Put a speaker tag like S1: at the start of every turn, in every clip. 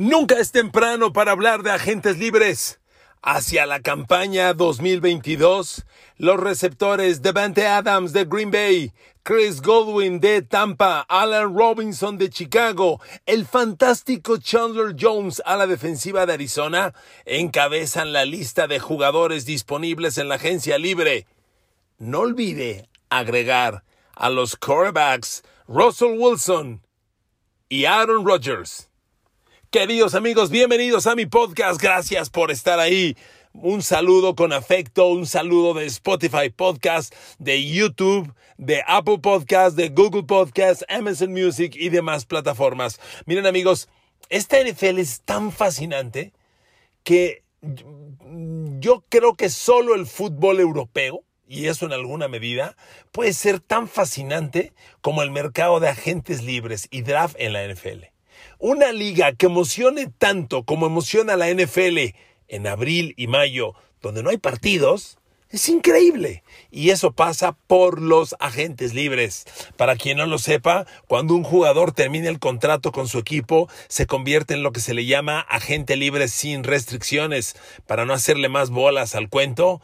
S1: Nunca es temprano para hablar de agentes libres. Hacia la campaña 2022, los receptores Devante Adams de Green Bay, Chris Godwin de Tampa, Alan Robinson de Chicago, el fantástico Chandler Jones a la defensiva de Arizona encabezan la lista de jugadores disponibles en la agencia libre. No olvide agregar a los quarterbacks Russell Wilson y Aaron Rodgers. Queridos amigos, bienvenidos a mi podcast. Gracias por estar ahí. Un saludo con afecto, un saludo de Spotify Podcast, de YouTube, de Apple Podcast, de Google Podcast, Amazon Music y demás plataformas. Miren amigos, esta NFL es tan fascinante que yo creo que solo el fútbol europeo, y eso en alguna medida, puede ser tan fascinante como el mercado de agentes libres y draft en la NFL. Una liga que emocione tanto como emociona la NFL en abril y mayo, donde no hay partidos, es increíble. Y eso pasa por los agentes libres. Para quien no lo sepa, cuando un jugador termina el contrato con su equipo, se convierte en lo que se le llama agente libre sin restricciones. Para no hacerle más bolas al cuento,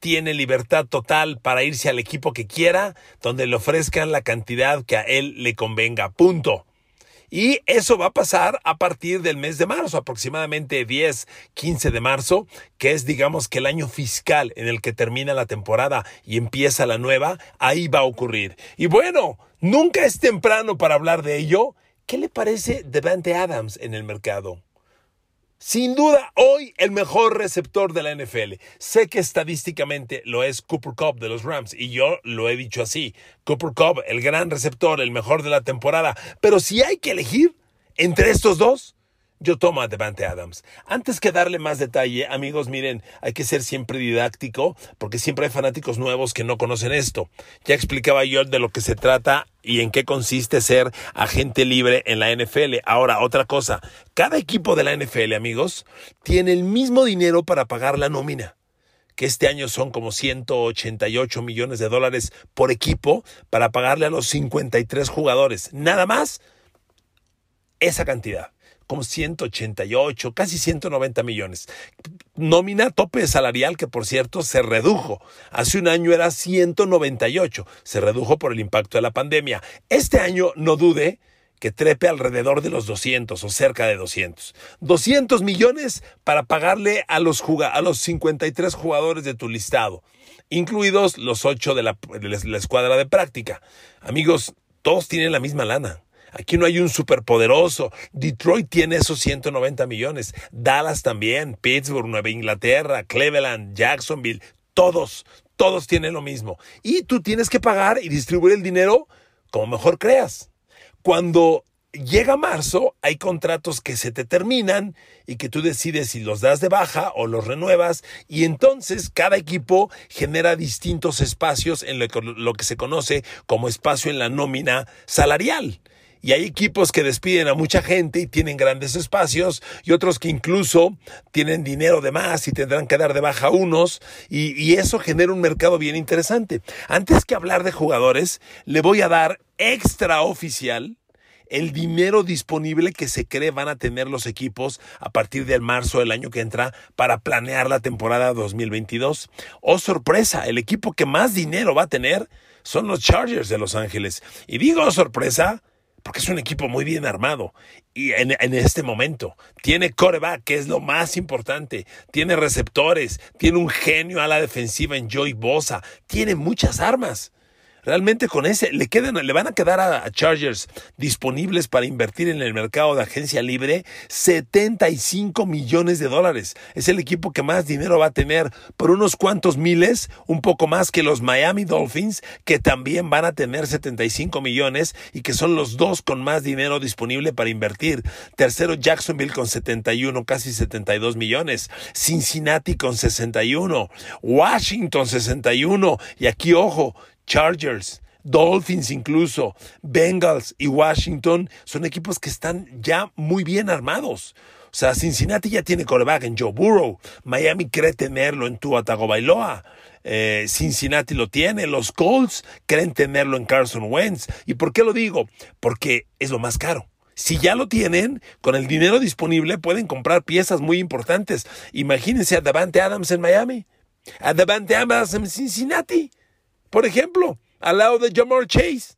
S1: tiene libertad total para irse al equipo que quiera, donde le ofrezcan la cantidad que a él le convenga. Punto. Y eso va a pasar a partir del mes de marzo, aproximadamente 10, 15 de marzo, que es digamos que el año fiscal en el que termina la temporada y empieza la nueva, ahí va a ocurrir. Y bueno, nunca es temprano para hablar de ello. ¿Qué le parece Devante Adams en el mercado? Sin duda, hoy el mejor receptor de la NFL. Sé que estadísticamente lo es Cooper Cup de los Rams y yo lo he dicho así. Cooper Cup, el gran receptor, el mejor de la temporada. Pero si hay que elegir entre estos dos, yo tomo a Devante Adams. Antes que darle más detalle, amigos, miren, hay que ser siempre didáctico porque siempre hay fanáticos nuevos que no conocen esto. Ya explicaba yo de lo que se trata y en qué consiste ser agente libre en la NFL. Ahora, otra cosa, cada equipo de la NFL, amigos, tiene el mismo dinero para pagar la nómina que este año son como 188 millones de dólares por equipo para pagarle a los 53 jugadores. Nada más esa cantidad como 188, casi 190 millones. Nómina tope salarial que por cierto se redujo. Hace un año era 198, se redujo por el impacto de la pandemia. Este año no dude que trepe alrededor de los 200 o cerca de 200. 200 millones para pagarle a los, a los 53 jugadores de tu listado, incluidos los 8 de la, de la escuadra de práctica. Amigos, todos tienen la misma lana. Aquí no hay un superpoderoso. Detroit tiene esos 190 millones. Dallas también. Pittsburgh, Nueva Inglaterra, Cleveland, Jacksonville. Todos, todos tienen lo mismo. Y tú tienes que pagar y distribuir el dinero como mejor creas. Cuando llega marzo, hay contratos que se te terminan y que tú decides si los das de baja o los renuevas y entonces cada equipo genera distintos espacios en lo que, lo que se conoce como espacio en la nómina salarial y hay equipos que despiden a mucha gente y tienen grandes espacios y otros que incluso tienen dinero de más y tendrán que dar de baja unos y, eso genera un mercado bien interesante. Antes que hablar de jugadores, le voy a dar extra oficial el dinero disponible que se cree van a tener los equipos a partir del marzo del año que entra para planear la temporada 2022. Oh sorpresa, el equipo que más dinero va a tener son los Chargers de Los Ángeles. Y digo oh, sorpresa porque es un equipo muy bien armado. Y en, este momento tiene coreback, que es lo más importante. Tiene receptores, tiene un genio a la defensiva en Joy Bosa, tiene muchas armas. Realmente con ese le quedan, le van a quedar a, Chargers disponibles para invertir en el mercado de agencia libre 75 millones de dólares. Es el equipo que más dinero va a tener por unos cuantos miles, un poco más que los Miami Dolphins, que también van a tener 75 millones y que son los dos con más dinero disponible para invertir. Tercero Jacksonville con 71, casi 72 millones. Cincinnati con 61. Washington 61. Y aquí ojo, Chargers, Dolphins incluso, Bengals y Washington son equipos que están ya muy bien armados. O sea, Cincinnati ya tiene coreback en Joe Burrow. Miami cree tenerlo en Tua Tagovailoa. Eh, Cincinnati lo tiene. Los Colts creen tenerlo en Carson Wentz. ¿Y por qué lo digo? Porque es lo más caro. Si ya lo tienen, con el dinero disponible pueden comprar piezas muy importantes. Imagínense a Davante Adams en Miami, a Davante Adams en Cincinnati, por ejemplo, al lado de Jamar Chase.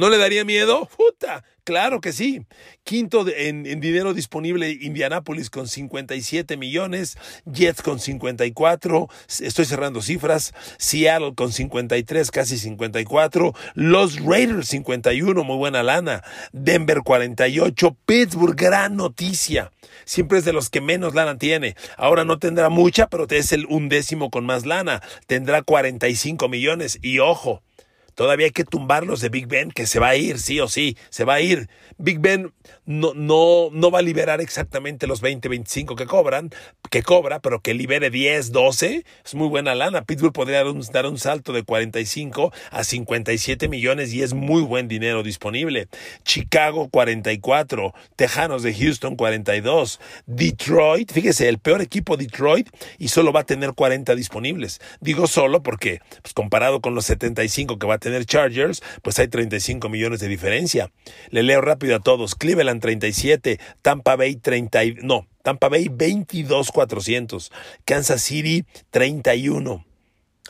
S1: ¿No le daría miedo? ¡Puta! Claro que sí. Quinto en, dinero disponible, Indianapolis con 57 millones, Jets con 54, estoy cerrando cifras, Seattle con 53, casi 54, los Raiders 51, muy buena lana, Denver 48, Pittsburgh, gran noticia. Siempre es de los que menos lana tiene. Ahora no tendrá mucha, pero es el undécimo con más lana. Tendrá 45 millones. Y ojo, Todavía hay que tumbarlos de Big Ben, que se va a ir, sí o sí, se va a ir. Big Ben no, no, no va a liberar exactamente los 20, 25 que cobran, que cobra, pero que libere 10, 12, es muy buena lana. Pittsburgh podría dar un, dar un salto de 45 a 57 millones y es muy buen dinero disponible. Chicago 44, Tejanos de Houston 42, Detroit, fíjese, el peor equipo Detroit y solo va a tener 40 disponibles. Digo solo porque, pues comparado con los 75 que va a tener Chargers, pues hay 35 millones de diferencia. Le leo rápido a todos. Cleveland 37, Tampa Bay 30, no, Tampa Bay 22 400, Kansas City 31.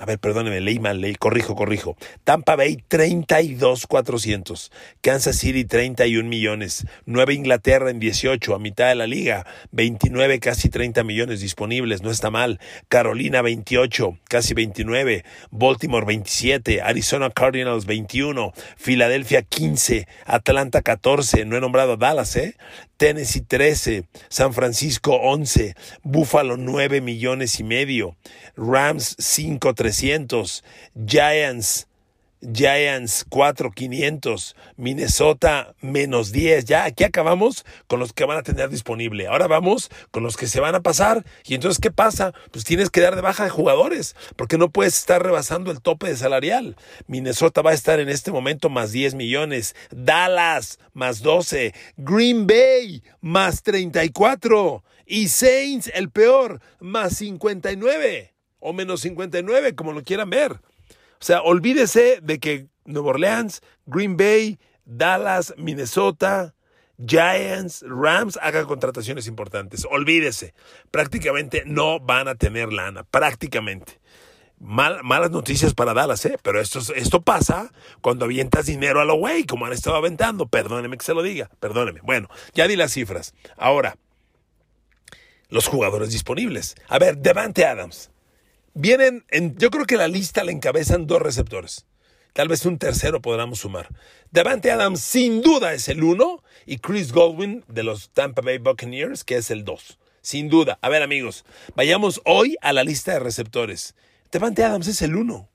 S1: A ver, perdóneme, leí mal, leí, corrijo, corrijo. Tampa Bay 32 400, Kansas City 31 millones, Nueva Inglaterra en 18, a mitad de la liga, 29 casi 30 millones disponibles, no está mal. Carolina 28, casi 29, Baltimore 27, Arizona Cardinals 21, Filadelfia 15, Atlanta 14, no he nombrado Dallas, ¿eh? Tennessee 13, San Francisco 11, Buffalo 9 millones y medio, Rams 5 300, Giants Giants 4,500, Minnesota menos 10. Ya aquí acabamos con los que van a tener disponible. Ahora vamos con los que se van a pasar. Y entonces, ¿qué pasa? Pues tienes que dar de baja de jugadores, porque no puedes estar rebasando el tope de salarial. Minnesota va a estar en este momento más 10 millones. Dallas más 12. Green Bay más 34. Y Saints, el peor, más 59. O menos 59, como lo quieran ver. O sea, olvídese de que Nueva Orleans, Green Bay, Dallas, Minnesota, Giants, Rams hagan contrataciones importantes. Olvídese. Prácticamente no van a tener lana. Prácticamente. malas noticias para Dallas, ¿eh? Pero esto, esto pasa cuando avientas dinero a lo güey, como han estado aventando. Perdóneme que se lo diga. Perdóneme. Bueno, ya di las cifras. Ahora, los jugadores disponibles. A ver, Devante Adams. Vienen, en, yo creo que la lista la encabezan dos receptores. Tal vez un tercero podamos sumar. Davante Adams sin duda es el uno y Chris Godwin de los Tampa Bay Buccaneers que es el dos. Sin duda. A ver amigos, vayamos hoy a la lista de receptores. Davante Adams es el uno.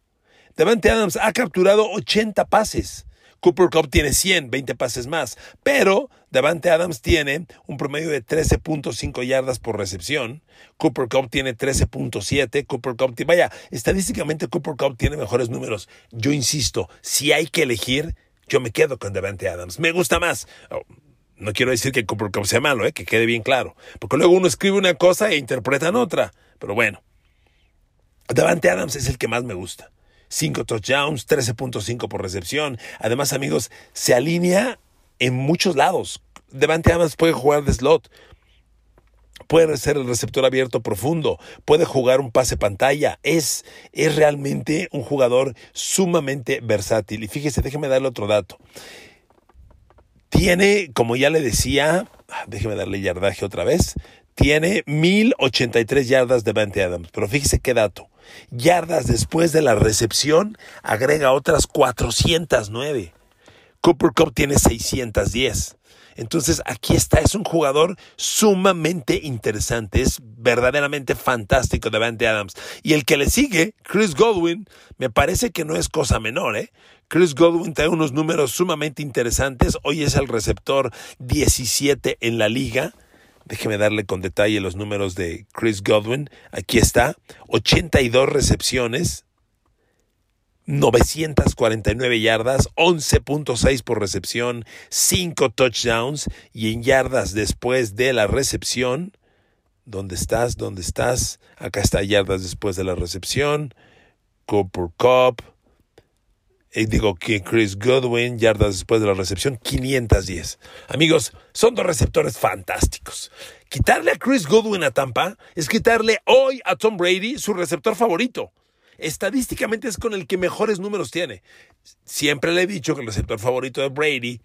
S1: Davante Adams ha capturado 80 pases. Cooper Cup tiene 100, 20 pases más, pero Davante Adams tiene un promedio de 13.5 yardas por recepción. Cooper Cup tiene 13.7. Cooper Cup, vaya, estadísticamente Cooper Cup tiene mejores números. Yo insisto, si hay que elegir, yo me quedo con Davante Adams. Me gusta más. Oh, no quiero decir que Cooper Cup sea malo, eh, que quede bien claro. Porque luego uno escribe una cosa e interpretan otra. Pero bueno, Davante Adams es el que más me gusta. 5 touchdowns, 13.5 por recepción. Además, amigos, se alinea en muchos lados. Devante Adams puede jugar de slot, puede ser el receptor abierto profundo, puede jugar un pase pantalla. Es, es realmente un jugador sumamente versátil. Y fíjese, déjeme darle otro dato. Tiene, como ya le decía, ah, déjeme darle yardaje otra vez, tiene 1083 yardas de Devante Adams. Pero fíjese qué dato yardas después de la recepción, agrega otras 409. Cooper Cup tiene 610. Entonces aquí está, es un jugador sumamente interesante, es verdaderamente fantástico Devante Adams. Y el que le sigue, Chris Godwin, me parece que no es cosa menor, ¿eh? Chris Godwin trae unos números sumamente interesantes, hoy es el receptor 17 en la liga Déjeme darle con detalle los números de Chris Godwin. Aquí está, 82 recepciones, 949 yardas, 11.6 por recepción, 5 touchdowns y en yardas después de la recepción. ¿Dónde estás? ¿Dónde estás? Acá está yardas después de la recepción. Cooper Cup. Eh, digo que Chris Goodwin, yardas después de la recepción, 510. Amigos, son dos receptores fantásticos. Quitarle a Chris Goodwin a Tampa es quitarle hoy a Tom Brady su receptor favorito. Estadísticamente es con el que mejores números tiene. Siempre le he dicho que el receptor favorito de Brady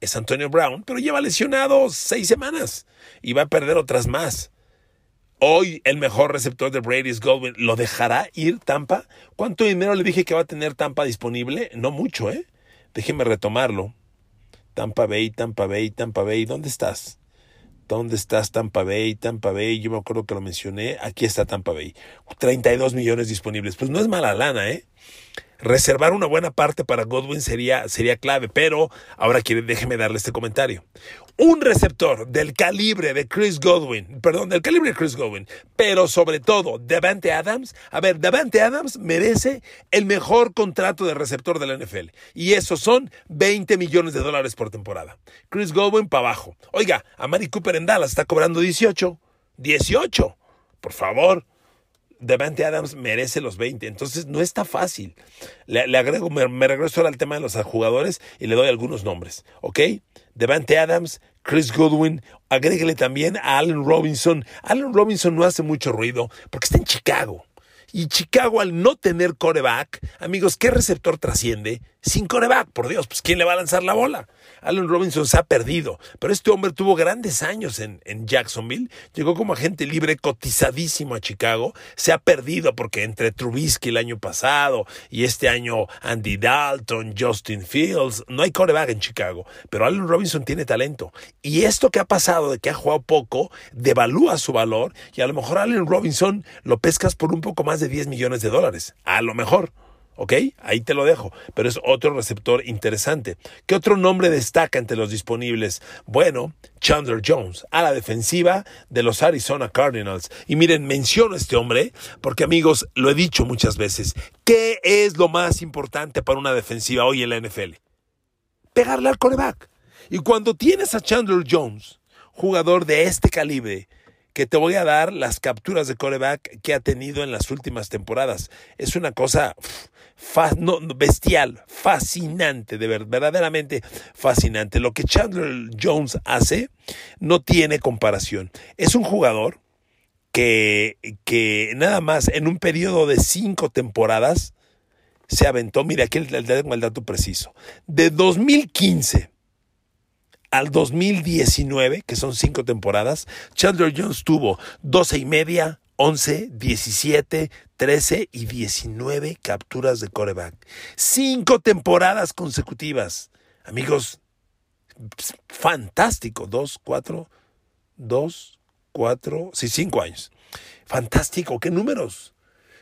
S1: es Antonio Brown, pero lleva lesionado seis semanas y va a perder otras más. Hoy el mejor receptor de Brady es. ¿Lo dejará ir Tampa? ¿Cuánto dinero le dije que va a tener Tampa disponible? No mucho, ¿eh? Déjeme retomarlo. Tampa Bay, Tampa Bay, Tampa Bay. ¿Dónde estás? ¿Dónde estás Tampa Bay? Tampa Bay, yo me acuerdo que lo mencioné. Aquí está Tampa Bay. 32 millones disponibles. Pues no es mala lana, ¿eh? Reservar una buena parte para Godwin sería, sería clave, pero ahora quiere, déjeme darle este comentario. Un receptor del calibre de Chris Godwin, perdón, del calibre de Chris Godwin, pero sobre todo Devante Adams, a ver, Devante Adams merece el mejor contrato de receptor de la NFL, y esos son 20 millones de dólares por temporada. Chris Godwin para abajo. Oiga, a Mari Cooper en Dallas está cobrando 18, 18, por favor. Devante Adams merece los 20, entonces no está fácil. Le, agrego, me, regreso ahora al tema de los jugadores y le doy algunos nombres, ¿ok? Devante Adams, Chris Goodwin, agréguele también a Allen Robinson. Allen Robinson no hace mucho ruido porque está en Chicago. Y Chicago al no tener coreback, amigos, ¿qué receptor trasciende? Sin coreback, por Dios, pues ¿quién le va a lanzar la bola? Allen Robinson se ha perdido, pero este hombre tuvo grandes años en, en, Jacksonville, llegó como agente libre cotizadísimo a Chicago, se ha perdido porque entre Trubisky el año pasado y este año Andy Dalton, Justin Fields, no hay coreback en Chicago, pero Allen Robinson tiene talento. Y esto que ha pasado de que ha jugado poco, devalúa su valor y a lo mejor Allen Robinson lo pescas por un poco más de 10 millones de dólares, a lo mejor. ¿Ok? Ahí te lo dejo. Pero es otro receptor interesante. ¿Qué otro nombre destaca entre los disponibles? Bueno, Chandler Jones, a la defensiva de los Arizona Cardinals. Y miren, menciono a este hombre porque amigos, lo he dicho muchas veces. ¿Qué es lo más importante para una defensiva hoy en la NFL? Pegarle al coreback. Y cuando tienes a Chandler Jones, jugador de este calibre, que te voy a dar las capturas de coreback que ha tenido en las últimas temporadas. Es una cosa bestial, fascinante, de ver, verdaderamente fascinante. Lo que Chandler Jones hace no tiene comparación. Es un jugador que, que nada más en un periodo de cinco temporadas se aventó, mira, aquí le tengo el dato preciso, de 2015 al 2019, que son cinco temporadas, Chandler Jones tuvo 12 y media, 11, 17, 13 y 19 capturas de coreback. Cinco temporadas consecutivas. Amigos, fantástico. Dos, cuatro, dos, cuatro, sí, cinco años. Fantástico, qué números.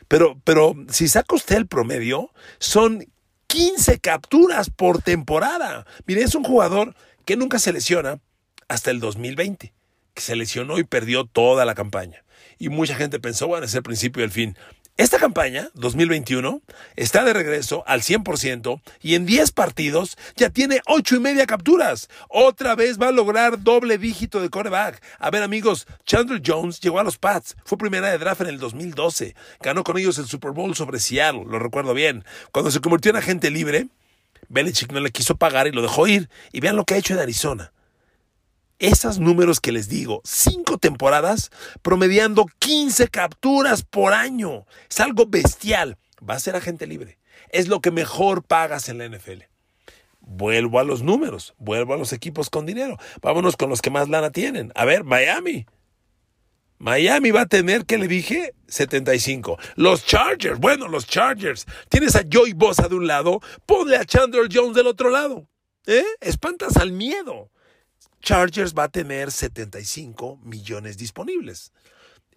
S1: Pero, pero si saca usted el promedio, son 15 capturas por temporada. Mire, es un jugador que nunca se lesiona hasta el 2020, que se lesionó y perdió toda la campaña. Y mucha gente pensó, bueno, es el principio del fin. Esta campaña, 2021, está de regreso al 100% y en 10 partidos ya tiene 8 y media capturas. Otra vez va a lograr doble dígito de coreback. A ver amigos, Chandler Jones llegó a los Pats, fue primera de draft en el 2012, ganó con ellos el Super Bowl sobre Seattle, lo recuerdo bien. Cuando se convirtió en agente libre, Belichick no le quiso pagar y lo dejó ir. Y vean lo que ha hecho en Arizona. Esos números que les digo, cinco temporadas, promediando 15 capturas por año. Es algo bestial. Va a ser agente libre. Es lo que mejor pagas en la NFL. Vuelvo a los números, vuelvo a los equipos con dinero. Vámonos con los que más lana tienen. A ver, Miami. Miami va a tener, ¿qué le dije? 75. Los Chargers, bueno, los Chargers. Tienes a Joey Bosa de un lado, ponle a Chandler Jones del otro lado. ¿Eh? Espantas al miedo. Chargers va a tener 75 millones disponibles.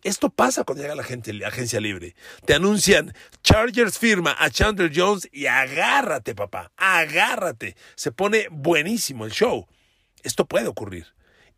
S1: Esto pasa cuando llega la, la agencia libre. Te anuncian, Chargers firma a Chandler Jones y agárrate, papá, agárrate. Se pone buenísimo el show. Esto puede ocurrir.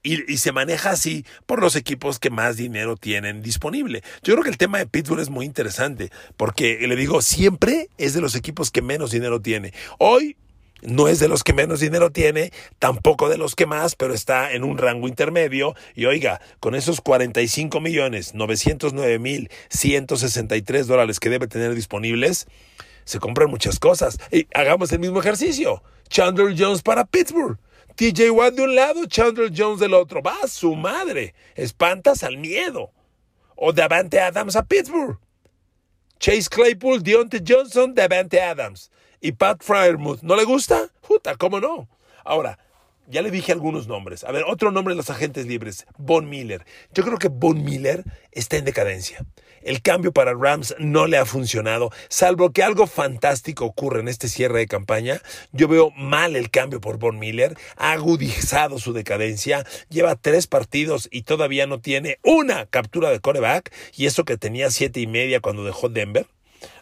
S1: Y, se maneja así por los equipos que más dinero tienen disponible. Yo creo que el tema de Pittsburgh es muy interesante, porque le digo, siempre es de los equipos que menos dinero tiene. Hoy no es de los que menos dinero tiene, tampoco de los que más, pero está en un rango intermedio. Y oiga, con esos 45 millones 909 mil 163 dólares que debe tener disponibles, Se compran muchas cosas. Y hagamos el mismo ejercicio. Chandler Jones para Pittsburgh. TJ Watt de un lado, Chandler Jones del otro. Va su madre. Espantas al miedo. O Davante Adams a Pittsburgh. Chase Claypool, Deontay Johnson, Davante Adams. Y Pat Fryermuth. ¿No le gusta? Puta, ¿cómo no? Ahora, ya le dije algunos nombres. A ver, otro nombre de los agentes libres, Von Miller. Yo creo que Von Miller está en decadencia. El cambio para Rams no le ha funcionado, salvo que algo fantástico ocurre en este cierre de campaña. Yo veo mal el cambio por Von Miller, ha agudizado su decadencia, lleva tres partidos y todavía no tiene una captura de coreback, y eso que tenía siete y media cuando dejó Denver.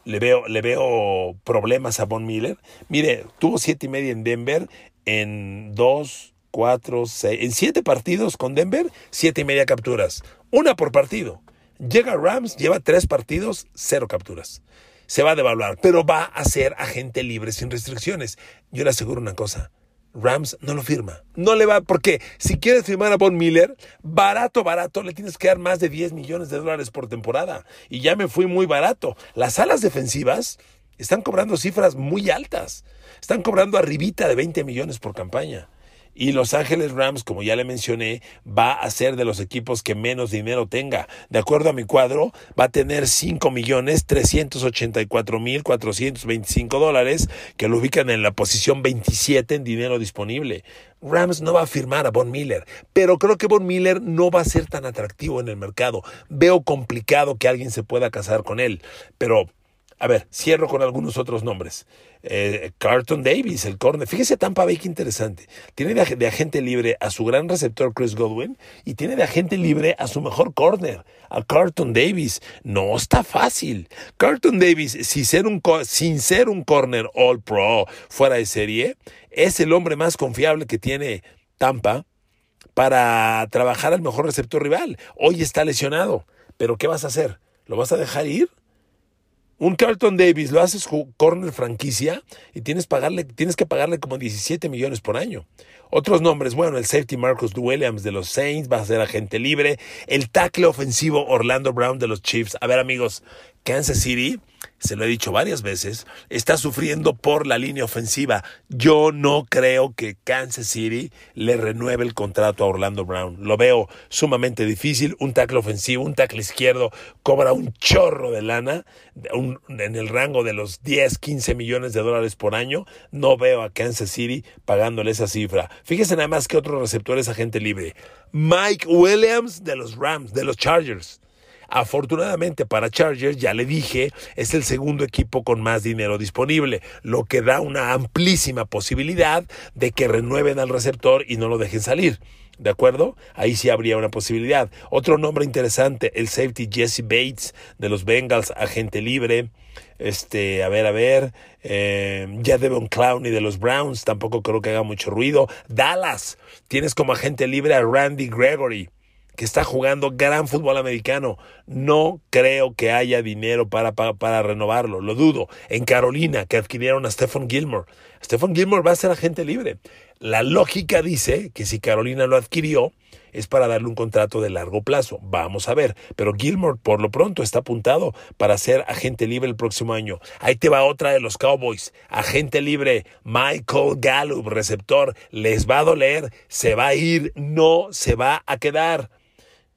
S1: Le veo, le veo problemas a Von Miller. Mire, tuvo siete y media en Denver, en dos, cuatro, seis, en siete partidos con Denver, siete y media capturas. Una por partido. Llega Rams, lleva tres partidos, cero capturas. Se va a devaluar, pero va a ser agente libre sin restricciones. Yo le aseguro una cosa. Rams no lo firma. No le va, porque si quieres firmar a Von Miller, barato, barato, le tienes que dar más de 10 millones de dólares por temporada. Y ya me fui muy barato. Las alas defensivas están cobrando cifras muy altas. Están cobrando arribita de 20 millones por campaña. Y Los Ángeles Rams, como ya le mencioné, va a ser de los equipos que menos dinero tenga. De acuerdo a mi cuadro, va a tener 5 millones 384 mil 425 dólares, que lo ubican en la posición 27 en dinero disponible. Rams no va a firmar a Von Miller, pero creo que Von Miller no va a ser tan atractivo en el mercado. Veo complicado que alguien se pueda casar con él, pero a ver, cierro con algunos otros nombres. Eh, Carlton Davis, el corner. Fíjese Tampa Bay, qué interesante. Tiene de, agente libre a su gran receptor Chris Godwin y tiene de agente libre a su mejor corner, a Carlton Davis. No está fácil. Carlton Davis, sin ser un, sin ser un corner all pro fuera de serie, es el hombre más confiable que tiene Tampa para trabajar al mejor receptor rival. Hoy está lesionado. Pero ¿qué vas a hacer? ¿Lo vas a dejar ir? Un Carlton Davis lo haces corner franquicia y tienes, pagarle, tienes que pagarle como 17 millones por año. Otros nombres, bueno, el safety Marcus Williams de los Saints va a ser agente libre. El tackle ofensivo Orlando Brown de los Chiefs. A ver amigos, Kansas City se lo he dicho varias veces, está sufriendo por la línea ofensiva. Yo no creo que Kansas City le renueve el contrato a Orlando Brown. Lo veo sumamente difícil. Un tackle ofensivo, un tackle izquierdo cobra un chorro de lana en el rango de los 10, 15 millones de dólares por año. No veo a Kansas City pagándole esa cifra. Fíjese nada más que otro receptor es agente libre. Mike Williams de los Rams, de los Chargers. Afortunadamente para Chargers, ya le dije, es el segundo equipo con más dinero disponible, lo que da una amplísima posibilidad de que renueven al receptor y no lo dejen salir. ¿De acuerdo? Ahí sí habría una posibilidad. Otro nombre interesante, el safety Jesse Bates de los Bengals, agente libre. Este, a ver, a ver, eh, ya Devon Clowney de los Browns, tampoco creo que haga mucho ruido. Dallas, tienes como agente libre a Randy Gregory que está jugando gran fútbol americano. No creo que haya dinero para, para, renovarlo, lo dudo. En Carolina, que adquirieron a Stephen Gilmore. Stephen Gilmore va a ser agente libre. La lógica dice que si Carolina lo adquirió, es para darle un contrato de largo plazo. Vamos a ver. Pero Gilmore, por lo pronto, está apuntado para ser agente libre el próximo año. Ahí te va otra de los Cowboys. Agente libre, Michael Gallup, receptor. Les va a doler, se va a ir, no se va a quedar.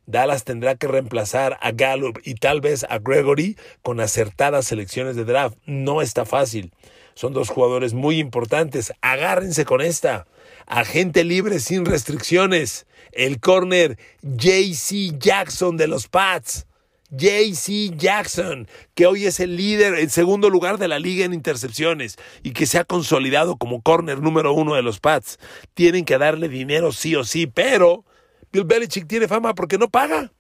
S1: Dallas tendrá que reemplazar a Gallup y tal vez a Gregory con acertadas selecciones de draft. No está fácil. Son dos jugadores muy importantes. Agárrense con esta. Agente libre sin restricciones. El corner JC Jackson de los Pats. JC Jackson, que hoy es el líder, el segundo lugar de la liga en intercepciones y que se ha consolidado como corner número uno de los Pats. Tienen que darle dinero sí o sí, pero Bill Belichick tiene fama porque no paga.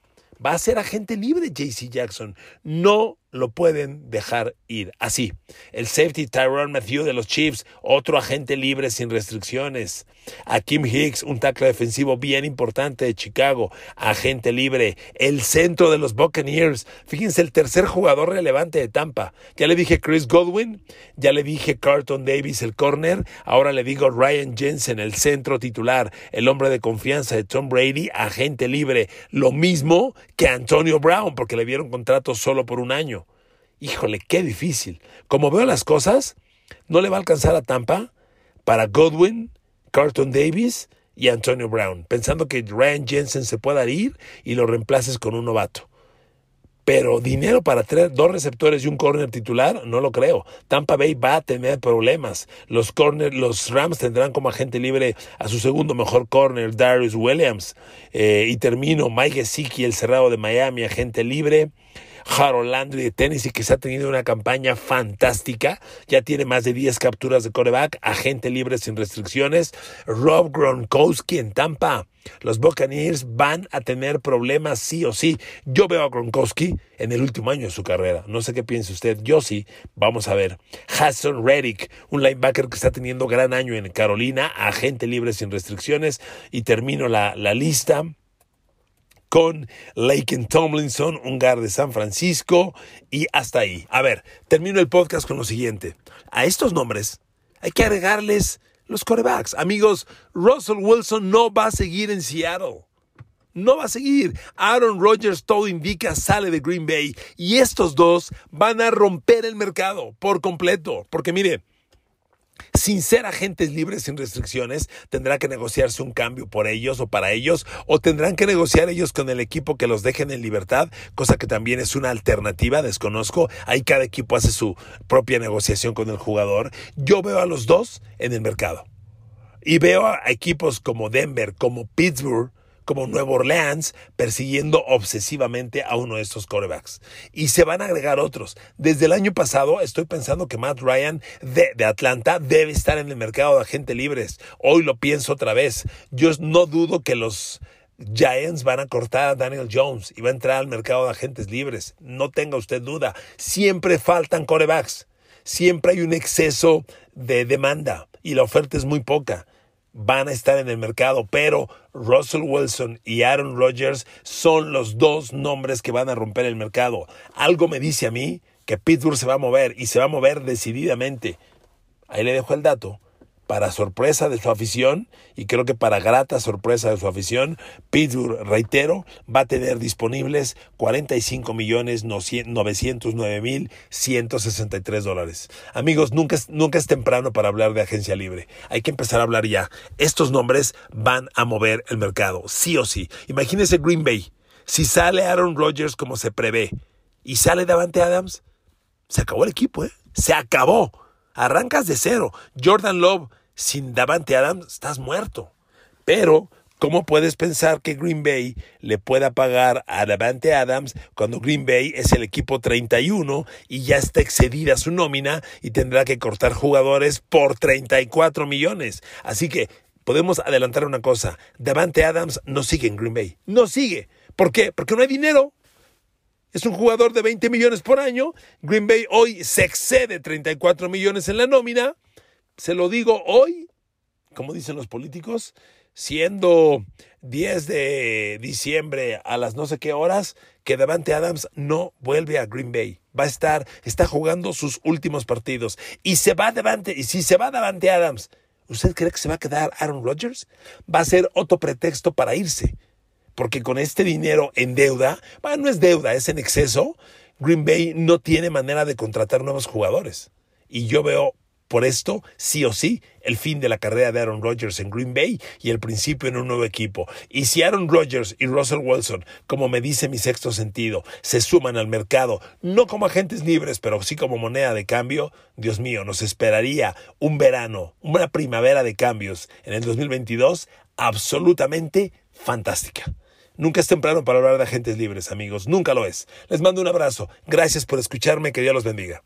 S1: Va a ser agente libre JC Jackson. No lo pueden dejar ir. Así, el safety Tyrone Matthew de los Chiefs, otro agente libre sin restricciones. A Kim Hicks, un tackle defensivo bien importante de Chicago, agente libre. El centro de los Buccaneers, fíjense, el tercer jugador relevante de Tampa. Ya le dije Chris Godwin, ya le dije Carlton Davis, el corner, ahora le digo Ryan Jensen, el centro titular, el hombre de confianza de Tom Brady, agente libre. Lo mismo que Antonio Brown, porque le dieron contrato solo por un año. Híjole, qué difícil. Como veo las cosas, no le va a alcanzar a Tampa para Godwin, Carlton Davis y Antonio Brown, pensando que Ryan Jensen se pueda ir y lo reemplaces con un novato. Pero dinero para tener dos receptores y un corner titular, no lo creo. Tampa Bay va a tener problemas. Los corner, los Rams tendrán como agente libre a su segundo mejor corner, Darius Williams. Eh, y termino, Mike Gesicki, el cerrado de Miami, agente libre. Harold Landry de Tennessee, que se ha tenido una campaña fantástica. Ya tiene más de 10 capturas de coreback, agente libre sin restricciones. Rob Gronkowski en Tampa. Los Buccaneers van a tener problemas sí o sí. Yo veo a Gronkowski en el último año de su carrera. No sé qué piense usted. Yo sí. Vamos a ver. Hassan Reddick, un linebacker que está teniendo gran año en Carolina, agente libre sin restricciones. Y termino la, la lista con Laken Tomlinson, un guard de San Francisco, y hasta ahí. A ver, termino el podcast con lo siguiente. A estos nombres hay que agregarles los corebacks. Amigos, Russell Wilson no va a seguir en Seattle. No va a seguir. Aaron Rodgers, todo indica, sale de Green Bay. Y estos dos van a romper el mercado por completo. Porque mire, sin ser agentes libres sin restricciones, tendrá que negociarse un cambio por ellos o para ellos, o tendrán que negociar ellos con el equipo que los dejen en libertad, cosa que también es una alternativa, desconozco. Ahí cada equipo hace su propia negociación con el jugador. Yo veo a los dos en el mercado. Y veo a equipos como Denver, como Pittsburgh, como Nueva Orleans persiguiendo obsesivamente a uno de estos corebacks. Y se van a agregar otros. Desde el año pasado estoy pensando que Matt Ryan de, Atlanta debe estar en el mercado de agentes libres. Hoy lo pienso otra vez. Yo no dudo que los Giants van a cortar a Daniel Jones y va a entrar al mercado de agentes libres. No tenga usted duda. Siempre faltan corebacks. Siempre hay un exceso de demanda y la oferta es muy poca van a estar en el mercado, pero Russell Wilson y Aaron Rodgers son los dos nombres que van a romper el mercado. Algo me dice a mí que Pittsburgh se va a mover y se va a mover decididamente. Ahí le dejo el dato para sorpresa de su afición y creo que para grata sorpresa de su afición, Pittsburgh, reitero, va a tener disponibles 45 millones 909 mil 163 dólares. Amigos, nunca es, nunca es temprano para hablar de agencia libre. Hay que empezar a hablar ya. Estos nombres van a mover el mercado, sí o sí. Imagínese Green Bay. Si sale Aaron Rodgers como se prevé y sale Davante Adams, se acabó el equipo, ¿eh? Se acabó. Arrancas de cero. Jordan Love sin Davante Adams estás muerto. Pero, ¿cómo puedes pensar que Green Bay le pueda pagar a Davante Adams cuando Green Bay es el equipo 31 y ya está excedida su nómina y tendrá que cortar jugadores por 34 millones? Así que podemos adelantar una cosa. Davante Adams no sigue en Green Bay. No sigue. ¿Por qué? Porque no hay dinero. Es un jugador de 20 millones por año. Green Bay hoy se excede 34 millones en la nómina. Se lo digo hoy, como dicen los políticos, siendo 10 de diciembre a las no sé qué horas, que Davante Adams no vuelve a Green Bay. Va a estar, está jugando sus últimos partidos. Y se va Davante, y si se va Davante Adams, ¿usted cree que se va a quedar Aaron Rodgers? Va a ser otro pretexto para irse. Porque con este dinero en deuda, bueno, no es deuda, es en exceso, Green Bay no tiene manera de contratar nuevos jugadores. Y yo veo por esto, sí o sí, el fin de la carrera de Aaron Rodgers en Green Bay y el principio en un nuevo equipo. Y si Aaron Rodgers y Russell Wilson, como me dice mi sexto sentido, se suman al mercado, no como agentes libres, pero sí como moneda de cambio, Dios mío, nos esperaría un verano, una primavera de cambios en el 2022 absolutamente fantástica. Nunca es temprano para hablar de agentes libres, amigos. Nunca lo es. Les mando un abrazo. Gracias por escucharme. Que Dios los bendiga.